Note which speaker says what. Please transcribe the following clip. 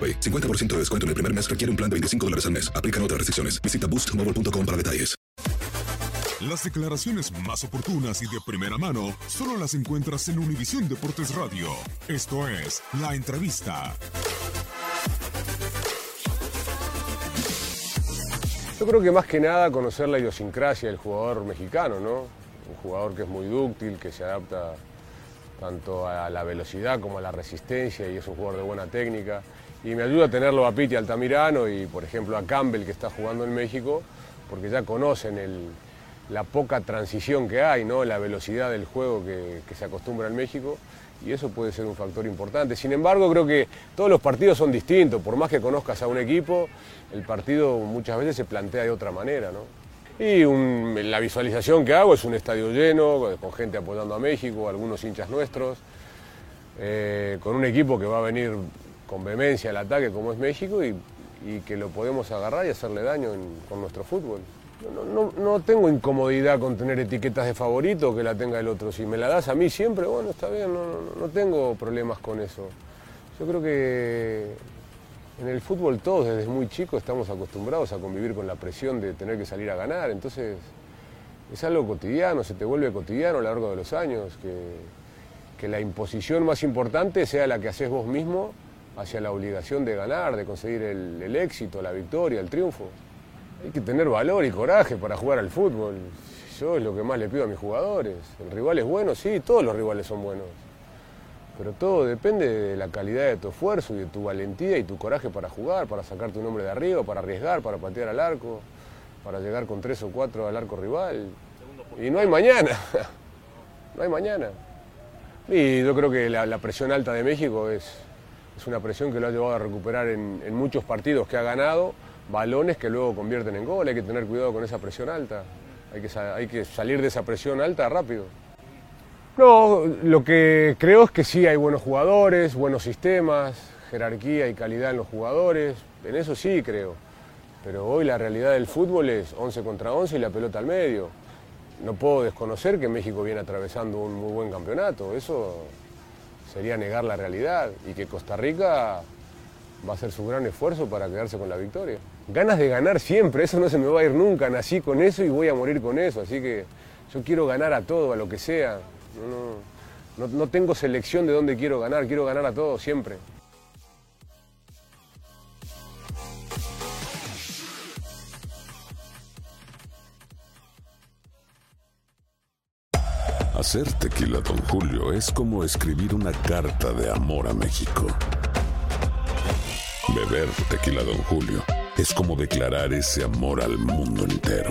Speaker 1: AroPay. 50% de descuento en el primer mes requiere un plan de 25 dólares al mes. Aplican otras restricciones. Visita boostmobile.com para detalles.
Speaker 2: Las declaraciones más oportunas y de primera mano solo las encuentras en Univisión Deportes Radio. Esto es La Entrevista.
Speaker 3: Yo creo que más que nada conocer la idiosincrasia del jugador mexicano, ¿no? Un jugador que es muy dúctil, que se adapta tanto a la velocidad como a la resistencia y es un jugador de buena técnica. Y me ayuda a tenerlo a Piti Altamirano y, por ejemplo, a Campbell que está jugando en México, porque ya conocen el, la poca transición que hay, ¿no? la velocidad del juego que, que se acostumbra en México y eso puede ser un factor importante. Sin embargo, creo que todos los partidos son distintos, por más que conozcas a un equipo, el partido muchas veces se plantea de otra manera. ¿no? Y la visualización que hago es un estadio lleno, con gente apoyando a México, algunos hinchas nuestros, eh, con un equipo que va a venir con vehemencia al ataque como es México y, que lo podemos agarrar y hacerle daño con nuestro fútbol. No, no- no tengo incomodidad con tener etiquetas de favorito que la tenga el otro. Si me la das a mí siempre, bueno, está bien, no- no tengo problemas con eso. Yo creo que en el fútbol todos desde muy chicos estamos acostumbrados a convivir con la presión de tener que salir a ganar, entonces es algo cotidiano, se te vuelve cotidiano a lo largo de los años, que, que la imposición más importante sea la que haces vos mismo hacia la obligación de ganar, de conseguir el, el éxito, la victoria, el triunfo. Hay que tener valor y coraje para jugar al fútbol. Yo es lo que más le pido a mis jugadores. El rival es bueno, sí, todos los rivales son buenos. Pero todo depende de la calidad de tu esfuerzo y de tu valentía y tu coraje para jugar, para sacar tu nombre de arriba, para arriesgar, para patear al arco, para llegar con tres o cuatro al arco rival. Y no hay mañana. No hay mañana. Y yo creo que la, la presión alta de México es, es una presión que lo ha llevado a recuperar en, en muchos partidos que ha ganado, balones que luego convierten en gol. Hay que tener cuidado con esa presión alta. Hay que, hay que salir de esa presión alta rápido. No, lo que creo es que sí hay buenos jugadores, buenos sistemas, jerarquía y calidad en los jugadores. En eso sí creo. Pero hoy la realidad del fútbol es 11 contra 11 y la pelota al medio. No puedo desconocer que México viene atravesando un muy buen campeonato. Eso sería negar la realidad y que Costa Rica va a hacer su gran esfuerzo para quedarse con la victoria. Ganas de ganar siempre, eso no se me va a ir nunca. Nací con eso y voy a morir con eso. Así que yo quiero ganar a todo, a lo que sea. No, no- no tengo selección de dónde quiero ganar, quiero ganar a todo siempre.
Speaker 4: Hacer tequila, Don Julio, es como escribir una carta de amor a México. Beber tequila, Don Julio, es como declarar ese amor al mundo entero.